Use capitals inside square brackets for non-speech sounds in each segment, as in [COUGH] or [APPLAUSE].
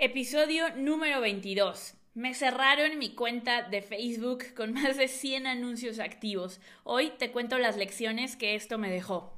Episodio número 22. Me cerraron mi cuenta de Facebook con más de 100 anuncios activos. Hoy te cuento las lecciones que esto me dejó.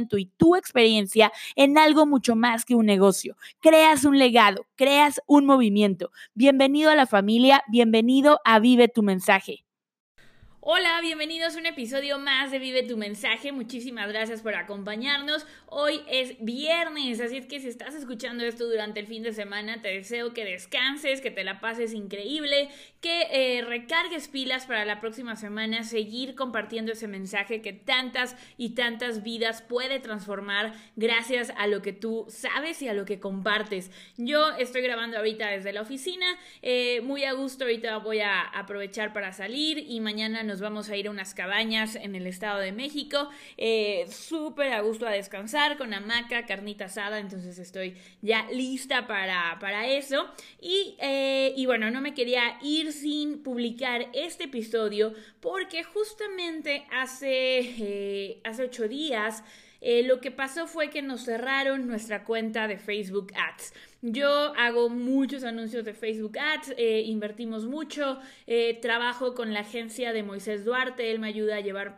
y tu experiencia en algo mucho más que un negocio. Creas un legado, creas un movimiento. Bienvenido a la familia, bienvenido a Vive tu mensaje. Hola, bienvenidos a un episodio más de Vive tu mensaje. Muchísimas gracias por acompañarnos. Hoy es viernes, así es que si estás escuchando esto durante el fin de semana, te deseo que descanses, que te la pases increíble, que eh, recargues pilas para la próxima semana, seguir compartiendo ese mensaje que tantas y tantas vidas puede transformar gracias a lo que tú sabes y a lo que compartes. Yo estoy grabando ahorita desde la oficina, eh, muy a gusto, ahorita voy a aprovechar para salir y mañana nos vamos a ir a unas cabañas en el Estado de México. Eh, súper a gusto a descansar con hamaca, carnita asada, entonces estoy ya lista para, para eso. Y, eh, y bueno, no me quería ir sin publicar este episodio porque justamente hace, eh, hace ocho días eh, lo que pasó fue que nos cerraron nuestra cuenta de Facebook Ads. Yo hago muchos anuncios de Facebook Ads, eh, invertimos mucho, eh, trabajo con la agencia de Moisés Duarte, él me ayuda a llevar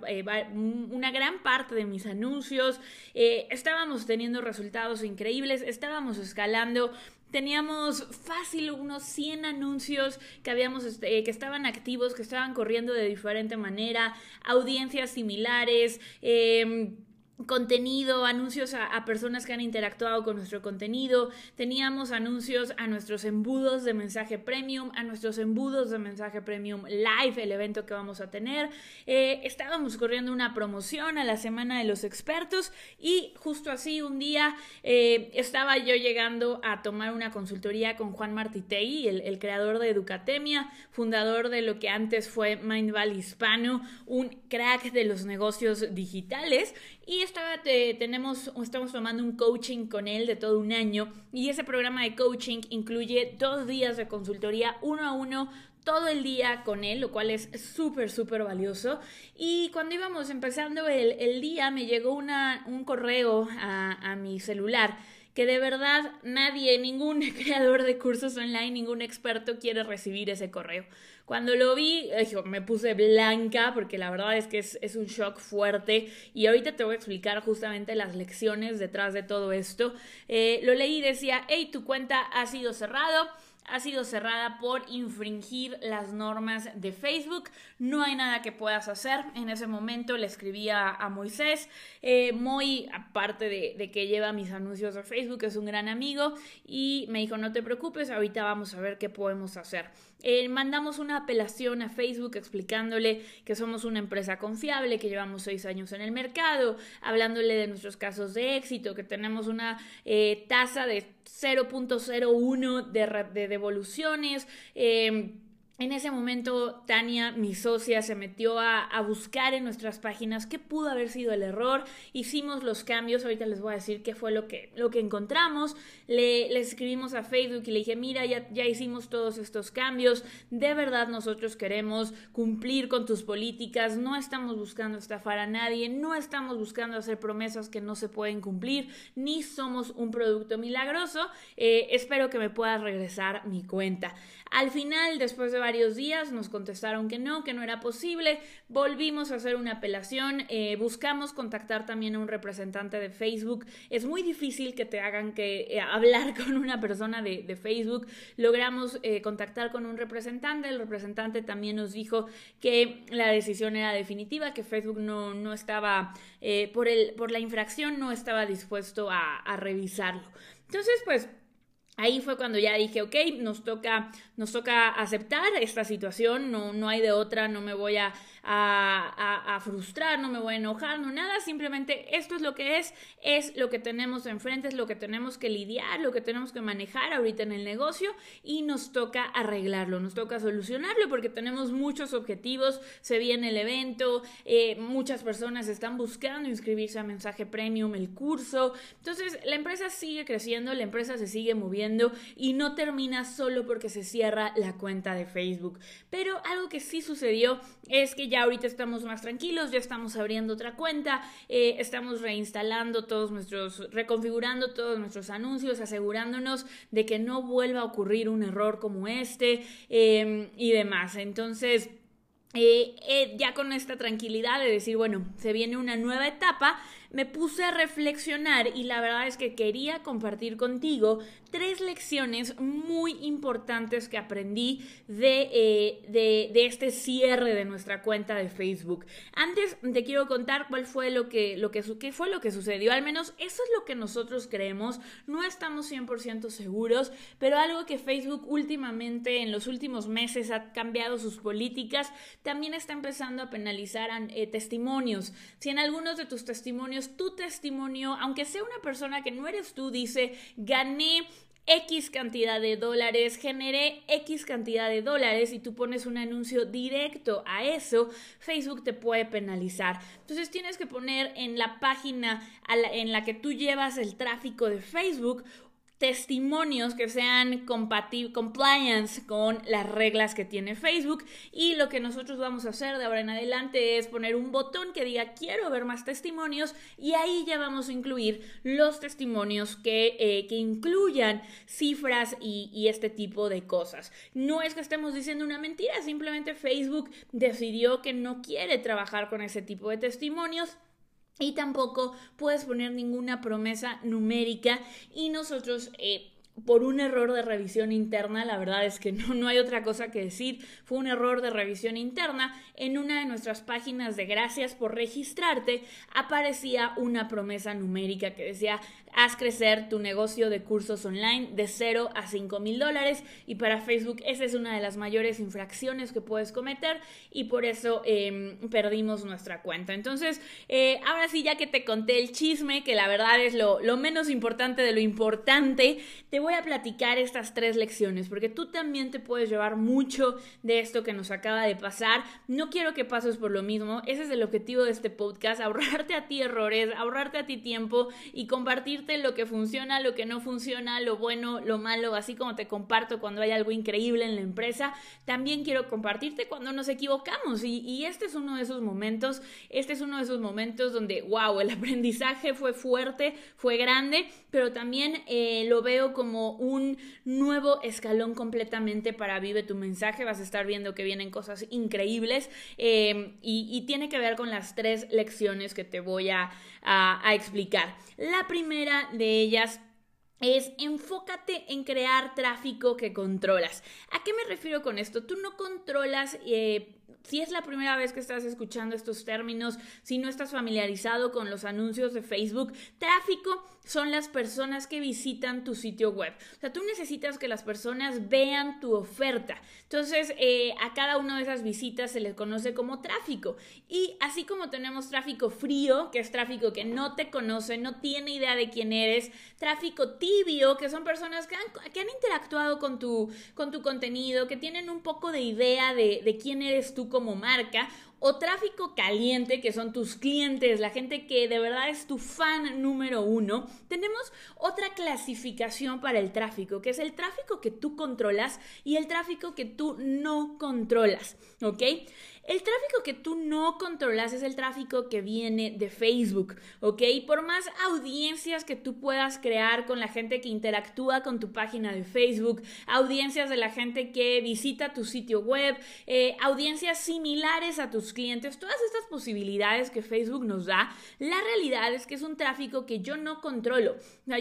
una gran parte de mis anuncios, estábamos teniendo resultados increíbles, estábamos escalando, teníamos fácil unos 100 anuncios que habíamos este, que estaban activos, que estaban corriendo de diferente manera, audiencias similares, eh, contenido, anuncios a, personas que han interactuado con nuestro contenido, teníamos anuncios a nuestros embudos de mensaje premium, a nuestros embudos de mensaje premium live, el evento que vamos a tener, eh, estábamos corriendo una promoción a la semana de los expertos y justo así un día eh, estaba yo llegando a tomar una consultoría con Juan Martitei, el, el creador de Educatemia, fundador de lo que antes fue Mindval Hispano, un crack de los negocios digitales y estaba, estamos tomando un coaching con él de todo un año y ese programa de coaching incluye dos días de consultoría uno a uno todo el día con él, lo cual es súper, súper valioso. Y cuando íbamos empezando el, día, me llegó una, un correo a mi celular que de verdad nadie, ningún [LAUGHS] creador de cursos online, ningún experto quiere recibir ese correo. Cuando lo vi, me puse blanca porque la verdad es que es, es, un shock fuerte y ahorita te voy a explicar justamente las lecciones detrás de todo esto. Eh, lo leí y decía, hey, tu cuenta ha sido cerrado ha sido cerrada por infringir las normas de Facebook. No hay nada que puedas hacer. En ese momento le escribí a, Moisés. Eh, muy aparte de, de, que lleva mis anuncios de Facebook, es un gran amigo. Y me dijo, no te preocupes, ahorita vamos a ver qué podemos hacer. Eh, mandamos una apelación a Facebook explicándole que somos una empresa confiable, que llevamos seis años en el mercado, hablándole de nuestros casos de éxito, que tenemos una eh, tasa de 0.01 de, de devoluciones. Eh, en ese momento, Tania, mi socia, se metió a, buscar en nuestras páginas qué pudo haber sido el error. Hicimos los cambios. Ahorita les voy a decir qué fue lo que, lo que encontramos. Le, escribimos a Facebook y le dije, mira, ya, ya hicimos todos estos cambios. De verdad nosotros queremos cumplir con tus políticas. No estamos buscando estafar a nadie. No estamos buscando hacer promesas que no se pueden cumplir. Ni somos un producto milagroso. Eh, espero que me puedas regresar mi cuenta. Al final, después de varios días nos contestaron que no, que no era posible. Volvimos a hacer una apelación. Eh, buscamos contactar también a un representante de Facebook. Es muy difícil que te hagan que eh, hablar [LAUGHS] con una persona de, Facebook. Logramos eh, contactar con un representante. El representante también nos dijo que la decisión era definitiva, que Facebook no, no estaba, por, el, por la infracción, no estaba dispuesto a, a revisarlo. Entonces, pues Ahí fue cuando ya dije, ok, nos toca, nos toca aceptar esta situación, no, no hay de otra, no me voy a, a, frustrar, no me voy a enojar, no nada, simplemente esto es lo que es, es lo que tenemos enfrente, es lo que tenemos que lidiar, lo que tenemos que manejar ahorita en el negocio y nos toca arreglarlo, nos toca solucionarlo porque tenemos muchos objetivos, se viene el evento, eh, muchas personas están buscando inscribirse a mensaje premium, el curso, entonces la empresa sigue creciendo, la empresa se sigue moviendo y no termina solo porque se cierra la cuenta de Facebook. Pero algo que sí sucedió es que ya ahorita estamos más tranquilos, ya estamos abriendo otra cuenta, eh, estamos reinstalando todos nuestros, reconfigurando todos nuestros anuncios, asegurándonos de que no vuelva a ocurrir un error como este em, y demás. Entonces, eh, eh, ya con esta tranquilidad de decir, bueno, se viene una nueva etapa, me puse a reflexionar y la verdad es que quería compartir contigo tres lecciones muy importantes que aprendí de, eh, de, este cierre de nuestra cuenta de Facebook. Antes te quiero contar cuál fue lo que, lo que, fue lo que sucedió. Al menos eso es lo que nosotros creemos. No estamos 100% seguros, pero algo que Facebook últimamente, en los últimos meses, ha cambiado sus políticas. También está empezando a penalizar eh, testimonios. Si en algunos de tus testimonios, tu testimonio, aunque sea una persona que no eres tú, dice, gané X cantidad de dólares, generé X cantidad de dólares y tú pones un anuncio directo a eso, Facebook te puede penalizar. Entonces tienes que poner en la página en la que tú llevas el tráfico de Facebook testimonios que sean compliance con las reglas que tiene Facebook y lo que nosotros vamos a hacer de ahora en adelante es poner un botón que diga quiero ver más testimonios y ahí ya vamos a incluir los testimonios que, eh, que incluyan cifras y, y este tipo de cosas. No es que estemos diciendo una mentira, simplemente Facebook decidió que no quiere trabajar con ese tipo de testimonios y tampoco puedes poner ninguna promesa numérica. Y nosotros eh, por un error de revisión interna, la verdad es que no, no hay otra cosa que decir, fue un error de revisión interna, en una de nuestras páginas de gracias por registrarte aparecía una promesa numérica que decía haz crecer tu negocio de cursos online de 0 a 5 mil dólares y para Facebook esa es una de las mayores infracciones que puedes cometer y por eso em, perdimos nuestra cuenta. Entonces, eh, ahora sí, ya que te conté el chisme, que la verdad es lo, lo menos importante de lo importante, te voy a platicar estas tres lecciones porque tú también te puedes llevar mucho de esto que nos acaba de pasar. No quiero que pases por lo mismo, ese es el objetivo de este podcast, [LAUGHS] ahorrarte a ti errores, ahorrarte a ti tiempo y compartir lo que funciona, lo que no funciona, lo bueno, lo malo, así como te comparto cuando hay algo increíble en la empresa, también quiero compartirte cuando nos equivocamos. Y, este es uno de esos momentos, este es uno de esos momentos donde, wow, el [LAUGHS] aprendizaje fue fuerte, fue grande, pero también eh, lo veo como un nuevo escalón completamente para Vive tu mensaje. Vas a estar viendo que vienen cosas increíbles eh, y, tiene que ver con las tres lecciones que te voy a explicar. La primera de ellas es enfócate en crear tráfico que controlas. ¿A qué me refiero con esto? Tú no controlas eh, si es la primera vez que estás escuchando estos términos, si no estás familiarizado con los anuncios de Facebook, tráfico son las personas que visitan tu sitio web. O sea, tú necesitas que las personas vean tu oferta. Entonces, eh, a cada una de esas visitas se les conoce como tráfico. Y así como tenemos tráfico frío, que es tráfico que no te conoce, no tiene idea de quién eres, tráfico tibio, que son personas que han, interactuado con tu, con tu contenido, que tienen un poco de idea de, de quién eres tú como marca o tráfico caliente, que son tus clientes, la gente que de verdad es tu fan número uno, tenemos otra clasificación para el tráfico, que es el tráfico que tú controlas y el tráfico que tú no controlas, ¿ok? El tráfico que tú no controlas es el tráfico que viene de Facebook, ¿ok? Por más audiencias que tú puedas crear con la gente que interactúa con tu página de Facebook, audiencias de la gente que visita tu sitio web, eh, audiencias similares a tus clientes, todas estas posibilidades que Facebook nos da, la realidad es que es un tráfico que yo no controlo.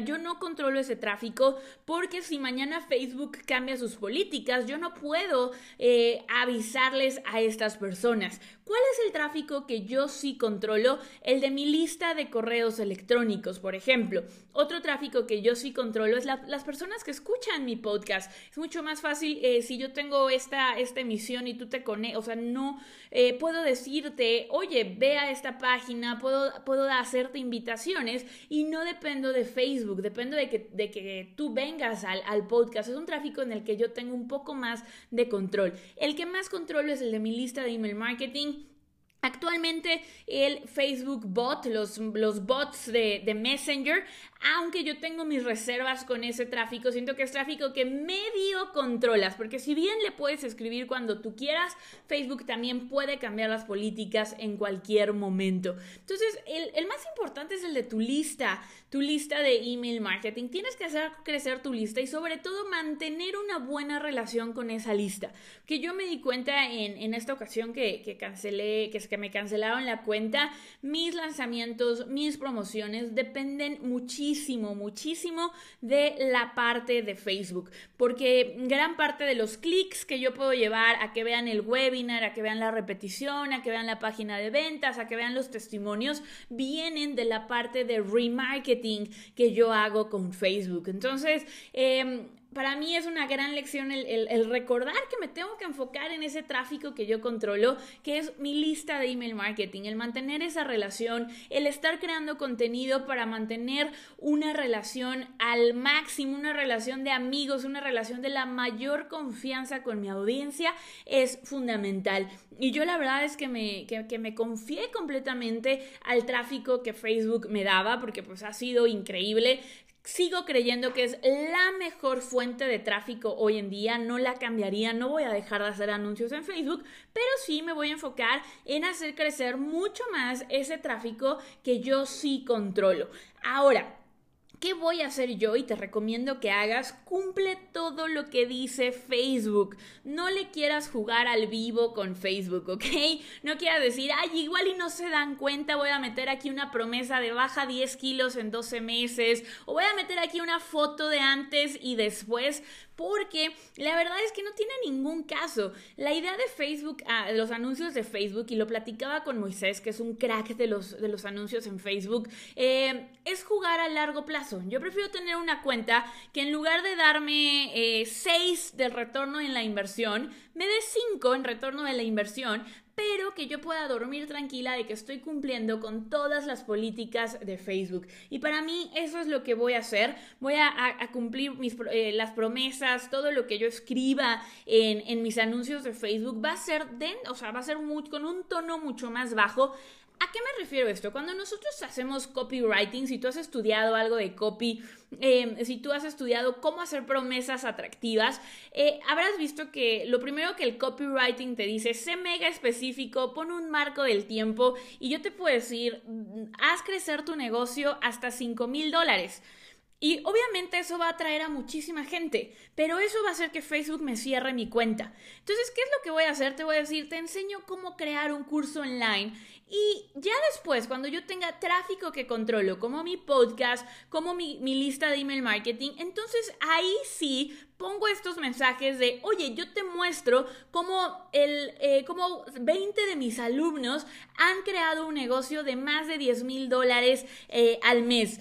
Yo no controlo ese tráfico porque si mañana Facebook cambia sus políticas, yo no puedo eh, avisarles a estas personas personas. ¿Cuál es el tráfico que yo sí controlo? El de mi lista de correos electrónicos, por ejemplo. Otro tráfico que yo sí controlo es las personas que escuchan mi podcast. Es mucho más fácil eh, si yo tengo esta, esta emisión y tú te conectas, o sea, no eh, puedo decirte, oye, ve a esta página, puedo, puedo hacerte invitaciones y no dependo de Facebook, dependo de que, de que tú vengas al, al podcast. Es un tráfico en el que yo tengo un poco más de control. El que más controlo es el de mi lista de email marketing Actualmente el Facebook bot, los, los bots de, de, Messenger, aunque yo tengo mis reservas con ese tráfico, siento que es tráfico que medio controlas, porque si bien le puedes escribir cuando tú quieras, Facebook también puede cambiar las políticas en cualquier momento. Entonces, el, el más importante es el de tu lista, tu lista de email marketing. Tienes que hacer crecer tu lista y sobre todo mantener una buena relación con esa lista. Que yo me di cuenta en, en esta ocasión que, que cancelé, que, que me cancelaron la cuenta, mis lanzamientos, mis promociones dependen muchísimo muchísimo, de la parte de Facebook, porque gran parte de los clics que yo puedo llevar a que vean el webinar, a que vean la repetición, a que vean la página de ventas, a que vean los testimonios, vienen de la parte de remarketing que yo hago con Facebook. Entonces, eh, para mí es una gran lección el, recordar que me tengo que enfocar en ese tráfico que yo controlo, que es mi lista de email marketing, el mantener esa relación, el estar creando contenido para mantener una relación al máximo, una relación de amigos, una relación de la mayor confianza con mi audiencia es fundamental. Y yo la verdad es que me, que me confié completamente al tráfico que Facebook me daba, porque pues ha sido increíble. Sigo creyendo que es la mejor fuente de tráfico hoy en día, no la cambiaría, no voy a dejar de hacer anuncios en Facebook, pero sí me voy a enfocar en hacer crecer mucho más ese tráfico que yo sí controlo. Ahora, ¿Qué voy a hacer yo? Y te recomiendo que hagas, cumple todo lo que dice Facebook. No le quieras jugar al vivo con Facebook, ¿ok? No quieras decir, ay, igual y no se dan cuenta, voy a meter aquí una promesa de baja 10 kilos en 12 meses, o voy a meter aquí una foto de antes y después porque la verdad es que no tiene ningún caso. La idea de Facebook, ah, los anuncios de Facebook, y lo platicaba con Moisés, que es un crack de los, de los anuncios en Facebook, eh, es jugar a largo plazo. Yo prefiero tener una cuenta que en lugar de darme 6 eh, del retorno en la inversión, me dé 5 en retorno de la inversión, pero que yo pueda dormir tranquila de que estoy cumpliendo con todas las políticas de Facebook. Y para mí eso es lo que voy a hacer. Voy a, cumplir mis, eh, las promesas, todo lo que yo escriba en, en, mis anuncios de Facebook va a ser, o sea, va a ser con un tono mucho más bajo ¿A qué me refiero esto? Cuando nosotros hacemos copywriting, si tú has estudiado algo de copy, em, si tú has estudiado cómo hacer promesas atractivas, eh, habrás visto que lo primero que el copywriting te dice, sé mega específico, pon un marco del tiempo y yo te puedo decir, mm, haz crecer tu negocio hasta 5 mil dólares. Y obviamente eso va a atraer a muchísima gente, pero eso va a hacer que Facebook me cierre mi cuenta. Entonces, ¿qué es lo que voy a hacer? Te voy a decir, te enseño cómo crear un curso online y ya después, cuando yo tenga tráfico que controlo, como mi podcast, como mi, lista de email marketing, entonces ahí sí pongo estos mensajes de, oye, yo te muestro cómo, el, eh, cómo 20 de mis alumnos han creado un negocio de más de 10 mil dólares eh, al mes.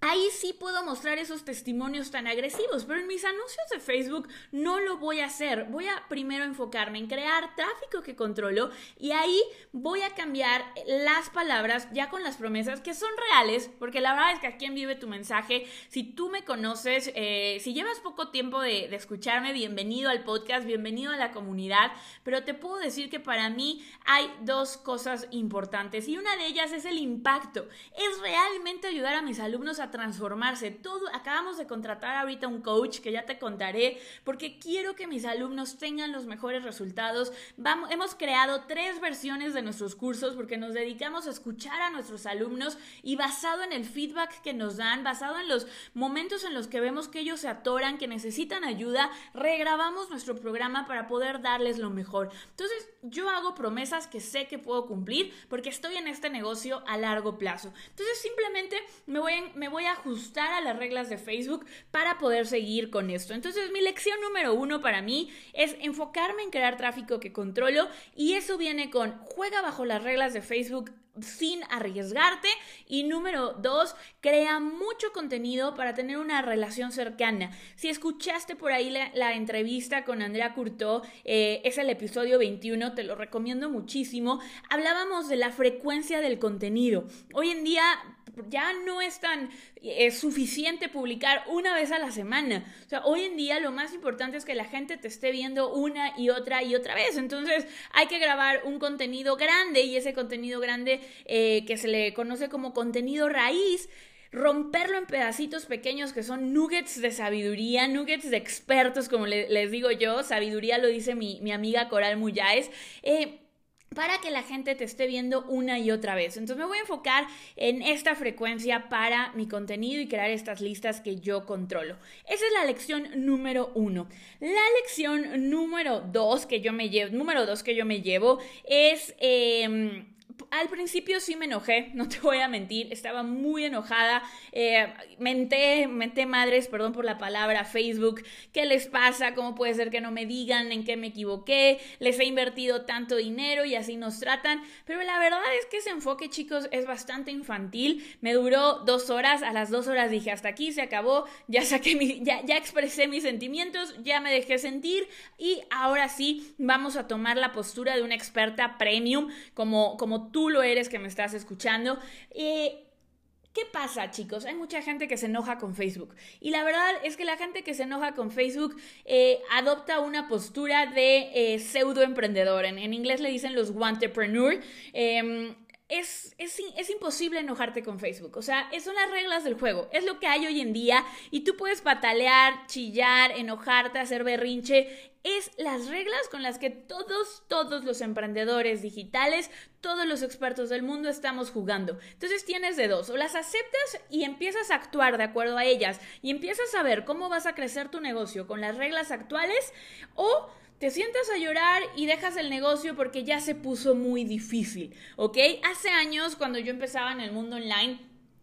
Ahí sí puedo mostrar esos testimonios tan agresivos, pero en mis anuncios de Facebook no lo voy a hacer. Voy a primero enfocarme en crear tráfico que controlo y ahí voy a cambiar las palabras ya con las promesas que son reales, porque la verdad es que aquí en Vive tu mensaje, si tú me conoces, eh, si llevas poco tiempo de, de escucharme, bienvenido al podcast, bienvenido a la comunidad, pero te puedo decir que para mí hay dos cosas importantes y una de ellas es el impacto. Es realmente ayudar a mis alumnos a transformarse. Todo, acabamos de contratar ahorita un coach que ya te contaré, porque quiero que mis alumnos tengan los mejores resultados. Vamos, hemos creado tres versiones de nuestros cursos porque nos dedicamos a escuchar a nuestros alumnos y basado en el feedback que nos dan, basado en los momentos en los que vemos que ellos se atoran, que necesitan ayuda, regrabamos nuestro programa para poder darles lo mejor. Entonces, yo hago promesas que sé que puedo cumplir porque estoy en este negocio a largo plazo. Entonces, simplemente me voy, me voy voy a ajustar a las reglas de Facebook para poder seguir con esto. Entonces mi lección número uno para mí es enfocarme en crear tráfico que controlo y eso viene con juega bajo las reglas de Facebook sin arriesgarte. Y número dos, crea mucho contenido para tener una relación cercana. Si escuchaste por ahí la, entrevista con Andrea Curto, eh, es el episodio 21, te lo recomiendo muchísimo. Hablábamos de la frecuencia del contenido. Hoy en día ya no es tan suficiente publicar una vez a la semana. O sea, hoy en día lo más importante es que la gente te esté viendo una y otra y otra vez. Entonces hay que grabar un contenido grande y ese contenido grande eh, que se le conoce como contenido raíz romperlo en pedacitos pequeños que son nuggets de sabiduría, nuggets de expertos, como les digo yo, sabiduría lo dice mi, mi amiga Coral Muyáez. Eh, para que la gente te esté viendo una y otra vez. Entonces me voy a enfocar en esta frecuencia para mi contenido y crear estas listas que yo controlo. Esa es la lección número uno. La lección número dos que yo me llevo, número dos que yo me llevo es em, al principio sí me enojé, [LAUGHS] no te voy a mentir, estaba muy enojada, eh, menté, menté madres, perdón por la palabra, Facebook, ¿qué les pasa? ¿Cómo puede ser que no me digan en qué me equivoqué? Les he invertido tanto dinero y así nos tratan, pero la verdad es que ese enfoque, chicos, es bastante infantil, me duró dos horas, a las dos horas dije, hasta aquí se acabó, ya saqué mi, ya, ya expresé mis sentimientos, ya me dejé sentir y ahora sí vamos a tomar la postura de una experta premium como, como tú lo eres que me estás escuchando. ¿Qué pasa, chicos? Hay mucha gente que se enoja con Facebook. Y la verdad es que la gente que se enoja con Facebook eh, adopta una postura de eh, pseudo emprendedor. En, en, inglés le dicen los entrepreneur. Es, es, es, imposible enojarte con Facebook. O sea, son las reglas del juego. Es lo que hay hoy en día. Y tú puedes patalear, chillar, enojarte, hacer berrinche es las reglas con las que todos, todos los emprendedores digitales, todos los expertos del mundo estamos jugando. Entonces tienes de dos, o las aceptas y empiezas a actuar de acuerdo a ellas y empiezas a ver cómo vas a crecer tu negocio con las reglas actuales o te sientas a llorar y dejas el negocio porque ya se puso muy difícil, ¿ok? Hace años, cuando yo empezaba en el mundo online,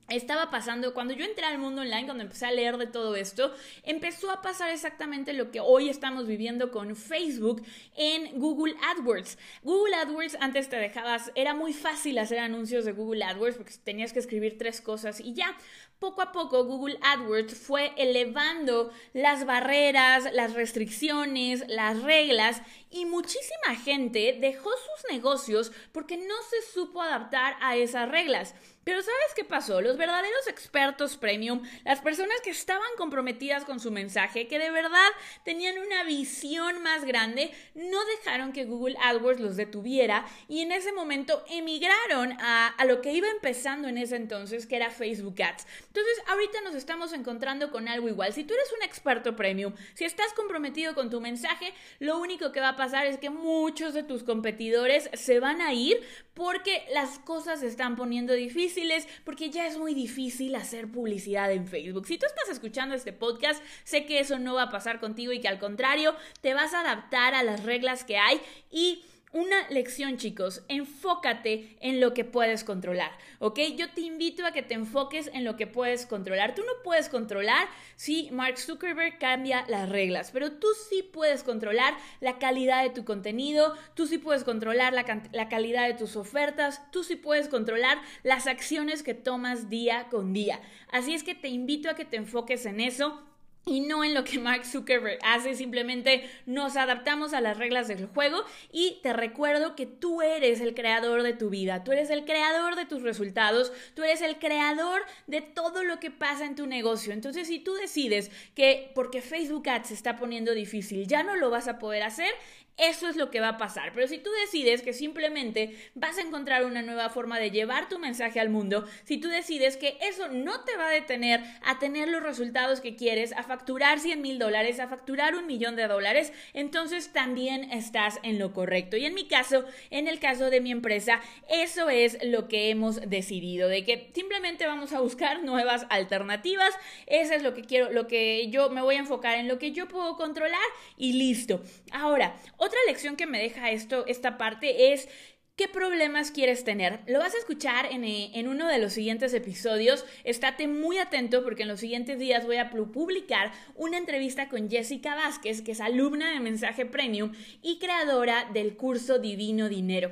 estaba pasando, cuando yo entré al mundo online, cuando empecé a leer de todo esto, empezó a pasar exactamente lo que hoy estamos viviendo con Facebook en Google AdWords. Google AdWords antes te dejabas, era muy fácil hacer anuncios de Google AdWords porque tenías que escribir tres cosas y ya. Poco a poco Google AdWords fue elevando las barreras, las restricciones, las reglas y muchísima gente dejó sus negocios porque no se supo adaptar a esas reglas. Pero ¿sabes qué pasó? Los verdaderos expertos premium, las personas que estaban comprometidas con su mensaje, que de verdad tenían una visión más grande, no dejaron que Google AdWords los detuviera y en ese momento emigraron a, a lo que iba empezando en ese entonces, que era Facebook Ads. Entonces, ahorita nos estamos encontrando con algo igual. Si tú eres un experto premium, si estás comprometido con tu mensaje, lo único que va a pasar es que muchos de tus competidores se van a ir porque las cosas se están poniendo difíciles, porque ya es muy difícil hacer publicidad en Facebook. Si tú estás escuchando este podcast, sé que eso no va a pasar contigo y que al contrario, te vas a adaptar a las reglas que hay y una lección, chicos. Enfócate en lo que puedes controlar, ¿ok? Yo te invito a que te enfoques en lo que puedes controlar. Tú no puedes controlar si Mark Zuckerberg cambia las reglas, pero tú sí puedes controlar la calidad de tu contenido, tú sí puedes controlar la, la calidad de tus ofertas, tú sí puedes controlar las acciones que tomas día con día. Así es que te invito a que te enfoques en eso y no en lo que Mark Zuckerberg hace, simplemente nos adaptamos a las reglas del juego y te recuerdo que tú eres el creador de tu vida, tú eres el creador de tus resultados, tú eres el creador de todo lo que pasa en tu negocio. Entonces, si tú decides que porque Facebook Ads se está poniendo difícil, ya no lo vas a poder hacer, eso es lo que va a pasar. Pero si tú decides que simplemente vas a encontrar una nueva forma de llevar tu mensaje al mundo, si tú decides que eso no te va a detener a tener los resultados que quieres, a facturar 100 mil dólares, a facturar un millón de dólares, entonces también estás en lo correcto. Y en mi caso, en el caso de mi empresa, eso es lo que hemos decidido, de que simplemente vamos a buscar nuevas alternativas. Eso es lo que quiero, lo que yo me voy a enfocar en lo que yo puedo controlar y listo. Ahora, otra lección que me deja esto, esta parte es ¿Qué problemas quieres tener? Lo vas a escuchar en, eh, en, uno de los siguientes episodios. Estate muy atento porque en los siguientes días voy a publicar una entrevista con Jessica Vázquez, que es alumna de Mensaje Premium y creadora del curso Divino Dinero.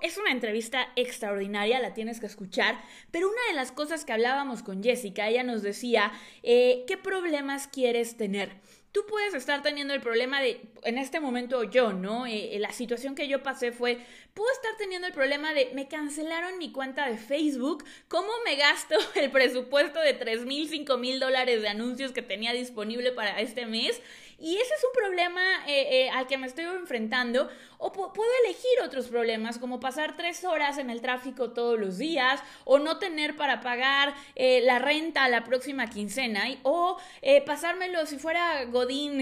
es una entrevista extraordinaria, la tienes que escuchar, pero una de las cosas que hablábamos con Jessica, ella nos decía, eh, ¿qué problemas quieres tener? Tú puedes estar teniendo el problema de, en este momento yo, ¿no? Eh, eh, la situación que yo pasé fue, puedo estar teniendo el problema de, me cancelaron mi cuenta de Facebook, ¿cómo me gasto [LAUGHS] el presupuesto de 3 mil, 5 mil dólares de anuncios que tenía disponible para este mes? Y ese es un problema eh, al que me estoy enfrentando. O puedo elegir otros problemas, como pasar tres horas en el tráfico todos los días, o no tener para pagar la renta la próxima quincena, o pasármelo si fuera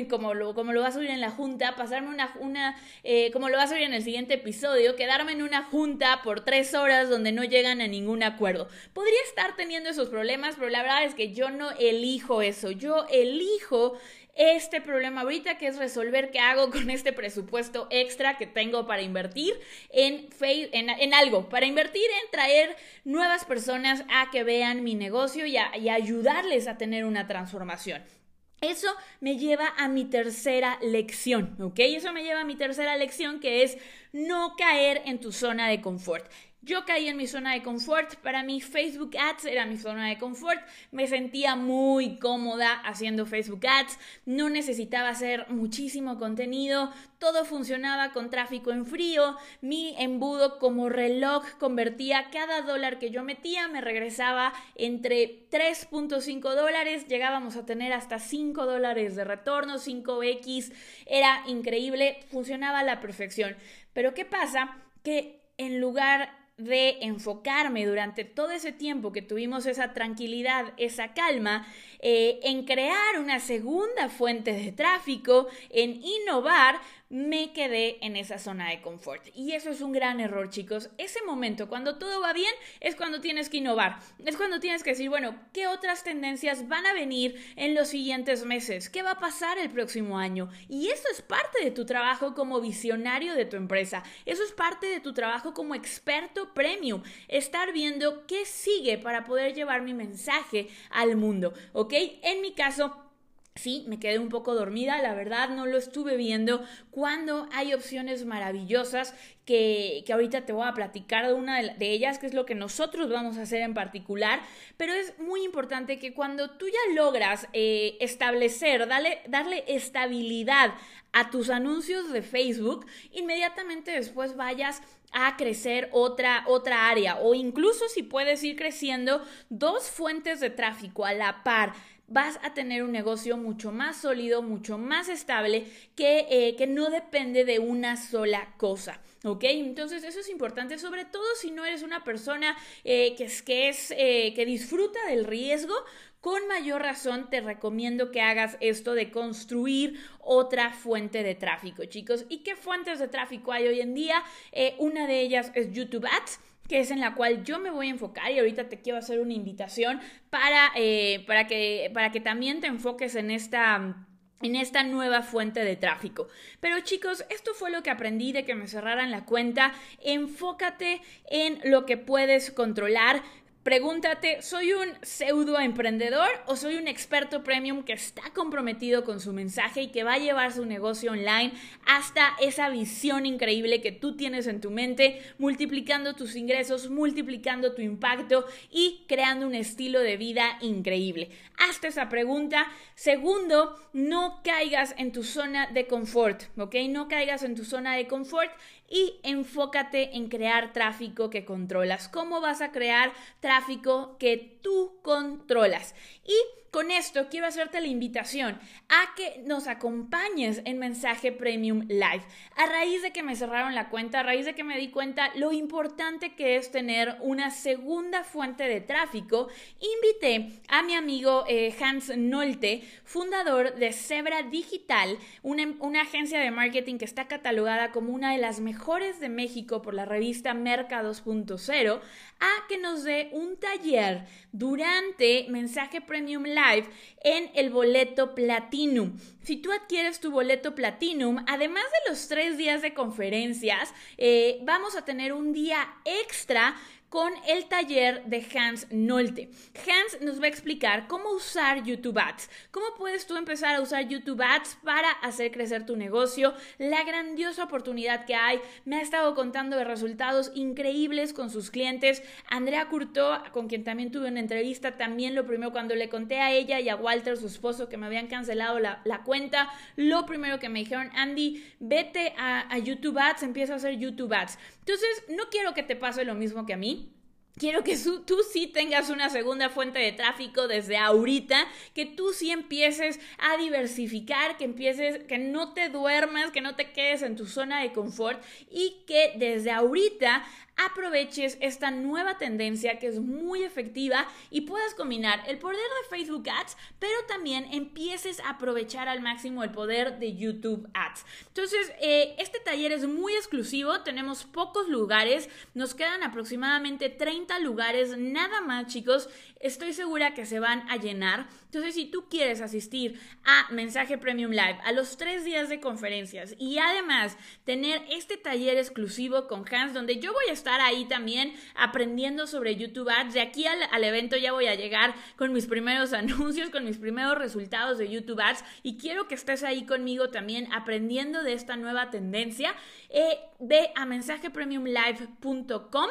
como lo, como lo vas a oír en la junta, pasarme una, una eh, como lo vas a oír en el siguiente episodio, quedarme en una junta por tres horas donde no llegan a ningún acuerdo. Podría estar teniendo esos problemas, pero la verdad es que yo no elijo eso, yo elijo este problema ahorita, que es resolver qué hago con este presupuesto extra que tengo para invertir en, en, en algo, para invertir en traer nuevas personas a que vean mi negocio y, y ayudarles a tener una transformación. Eso me lleva a mi tercera lección, ¿ok? Eso me lleva a mi tercera lección que es no caer en tu zona de confort. Yo caí en mi zona de confort, para mí Facebook Ads era mi zona de confort, me sentía muy cómoda haciendo Facebook Ads, no necesitaba hacer muchísimo contenido, todo funcionaba con tráfico en frío, mi embudo como reloj convertía cada dólar que yo metía, me regresaba entre 3.5 dólares, llegábamos a tener hasta 5 dólares de retorno, 5x, era increíble, funcionaba a la perfección. Pero ¿qué pasa? Que en lugar de enfocarme durante todo ese tiempo que tuvimos esa tranquilidad, esa calma, eh, en crear una segunda fuente de tráfico, en innovar, me quedé en esa zona de confort. Y eso es un gran error, chicos. Ese momento, cuando todo va bien, es cuando tienes que innovar. Es cuando tienes que decir, bueno, ¿qué otras tendencias van a venir en los siguientes meses? ¿Qué va a pasar el próximo año? Y eso es parte de tu trabajo como visionario de tu empresa. Eso es parte de tu trabajo como experto premium. Estar viendo qué sigue para poder llevar mi mensaje al mundo, ¿ok? En mi caso, Sí, me quedé un poco dormida, la verdad no lo estuve viendo. Cuando hay opciones maravillosas que, que ahorita te voy a platicar de una de, ellas, que es lo que nosotros vamos a hacer en particular, pero es muy importante que cuando tú ya logras eh, establecer, darle, darle estabilidad a tus anuncios de Facebook, inmediatamente después vayas a crecer otra, otra área o incluso si puedes ir creciendo dos fuentes de tráfico a la par vas a tener un negocio mucho más sólido, mucho más estable, que, eh, que no depende de una sola cosa. ¿Ok? Entonces eso es importante, sobre todo si no eres una persona eh, que, es, que, es, eh, que disfruta del riesgo, con mayor razón te recomiendo que hagas esto de construir otra fuente de tráfico, chicos. ¿Y qué fuentes de tráfico hay hoy en día? una de ellas es YouTube Ads que es en la cual yo me voy a enfocar y ahorita te quiero hacer una invitación para, eh, para, que, para que también te enfoques en esta en esta nueva fuente de tráfico. Pero chicos, esto fue lo que aprendí de que me cerraran la cuenta. Enfócate en lo que puedes controlar. Pregúntate, ¿soy un pseudo emprendedor o soy un experto premium que está comprometido con su mensaje y que va a llevar su negocio online hasta esa visión increíble que tú tienes en tu mente, multiplicando tus ingresos, multiplicando tu impacto y creando un estilo de vida increíble? Hazte esa pregunta. Segundo, no caigas en tu zona de confort, ¿ok? No caigas en tu zona de confort y enfócate en crear tráfico que controlas. ¿Cómo vas a crear tráfico que tú controlas? Y con esto quiero hacerte la invitación a que nos acompañes en Mensaje Premium Live. A raíz de que me cerraron la cuenta, a raíz de que me di cuenta lo importante que es tener una segunda fuente de tráfico, invité a mi amigo eh, Hans Nolte, fundador de Zebra Digital, una, una agencia de marketing que está catalogada como una de las mejores de México por la revista Merca 2.0, a que nos dé un taller durante Mensaje Premium Live en el boleto Platinum. Si tú adquieres tu boleto Platinum, además de los tres días de conferencias, eh, vamos a tener un día extra con el taller de Hans Nolte. Hans nos va a explicar cómo usar YouTube Ads, cómo puedes tú empezar a usar YouTube Ads para hacer crecer tu negocio, la grandiosa oportunidad que hay. Me ha estado contando de resultados increíbles con sus clientes. Andrea Curto, con quien también tuve una entrevista, también lo primero cuando le conté a ella y a Walter, su esposo, que me habían cancelado la, cuenta, lo primero que me dijeron, Andy, vete a, a YouTube Ads, empieza a hacer YouTube Ads. Entonces, no quiero que te pase lo mismo que a mí. Quiero que tú sí tengas una segunda fuente de tráfico desde ahorita, que tú sí empieces a diversificar, que empieces, que no te duermas, que no te quedes en tu zona de confort y que desde ahorita aproveches esta nueva tendencia que es muy efectiva y puedas combinar el poder de Facebook Ads, pero también empieces a aprovechar al máximo el poder de YouTube Ads. Entonces, eh, este taller es muy exclusivo, tenemos pocos lugares, nos quedan aproximadamente 30 lugares nada más, chicos. Estoy segura que se van a llenar. Entonces, si tú quieres asistir a Mensaje Premium Live, a los tres días de conferencias y además tener este taller exclusivo con Hans, donde yo voy a estar ahí también aprendiendo sobre YouTube Ads. De aquí al, evento ya voy a llegar con mis primeros [LAUGHS] anuncios, con mis primeros resultados de YouTube Ads y quiero que estés ahí conmigo también aprendiendo de esta nueva tendencia. Eh, ve a mensajepremiumlive.com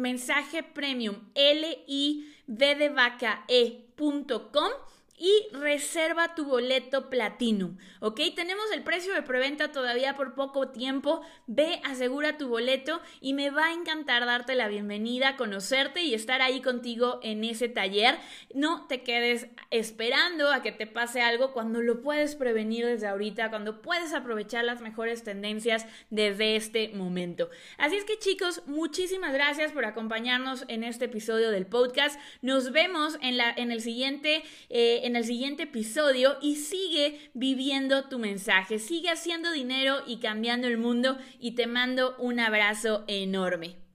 mensaje premium l i v de vaca e.com y reserva tu boleto Platinum, ¿ok? Tenemos el precio de preventa todavía por poco tiempo, ve, asegura tu boleto y me va a encantar darte la bienvenida, conocerte y estar ahí contigo en ese taller. No te quedes esperando a que te pase algo cuando lo puedes prevenir desde ahorita, cuando puedes aprovechar las mejores tendencias desde este momento. Así es que chicos, muchísimas gracias por acompañarnos en este episodio del podcast. Nos vemos en, la, en el siguiente... Eh, en el siguiente episodio y sigue viviendo tu mensaje, sigue haciendo dinero y cambiando el mundo y te mando un abrazo enorme.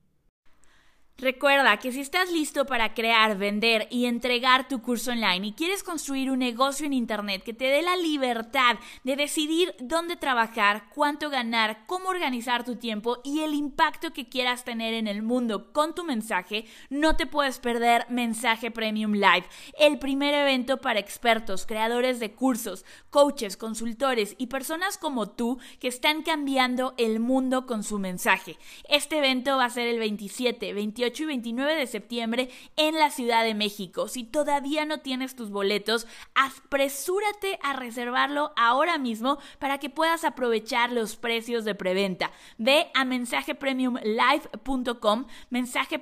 Recuerda que si estás listo para crear, vender y entregar tu curso online y quieres construir un negocio en Internet que te dé la libertad de decidir dónde trabajar, cuánto ganar, cómo organizar tu tiempo y el impacto que quieras tener en el mundo con tu mensaje, no te puedes perder Mensaje Premium Live, el primer evento para expertos, creadores de cursos, coaches, consultores y personas como tú que están cambiando el mundo con su mensaje. Este evento va a ser el 27, 28 y 29 de septiembre en la Ciudad de México. Si todavía no tienes tus boletos, apresúrate a reservarlo ahora mismo para que puedas aprovechar los precios de preventa. Ve a mensajepremiumlive.com, mensaje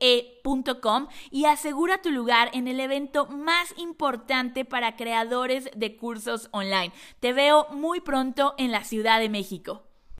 live.com y asegura tu lugar en el evento más importante para creadores de cursos online. Te veo muy pronto en la Ciudad de México.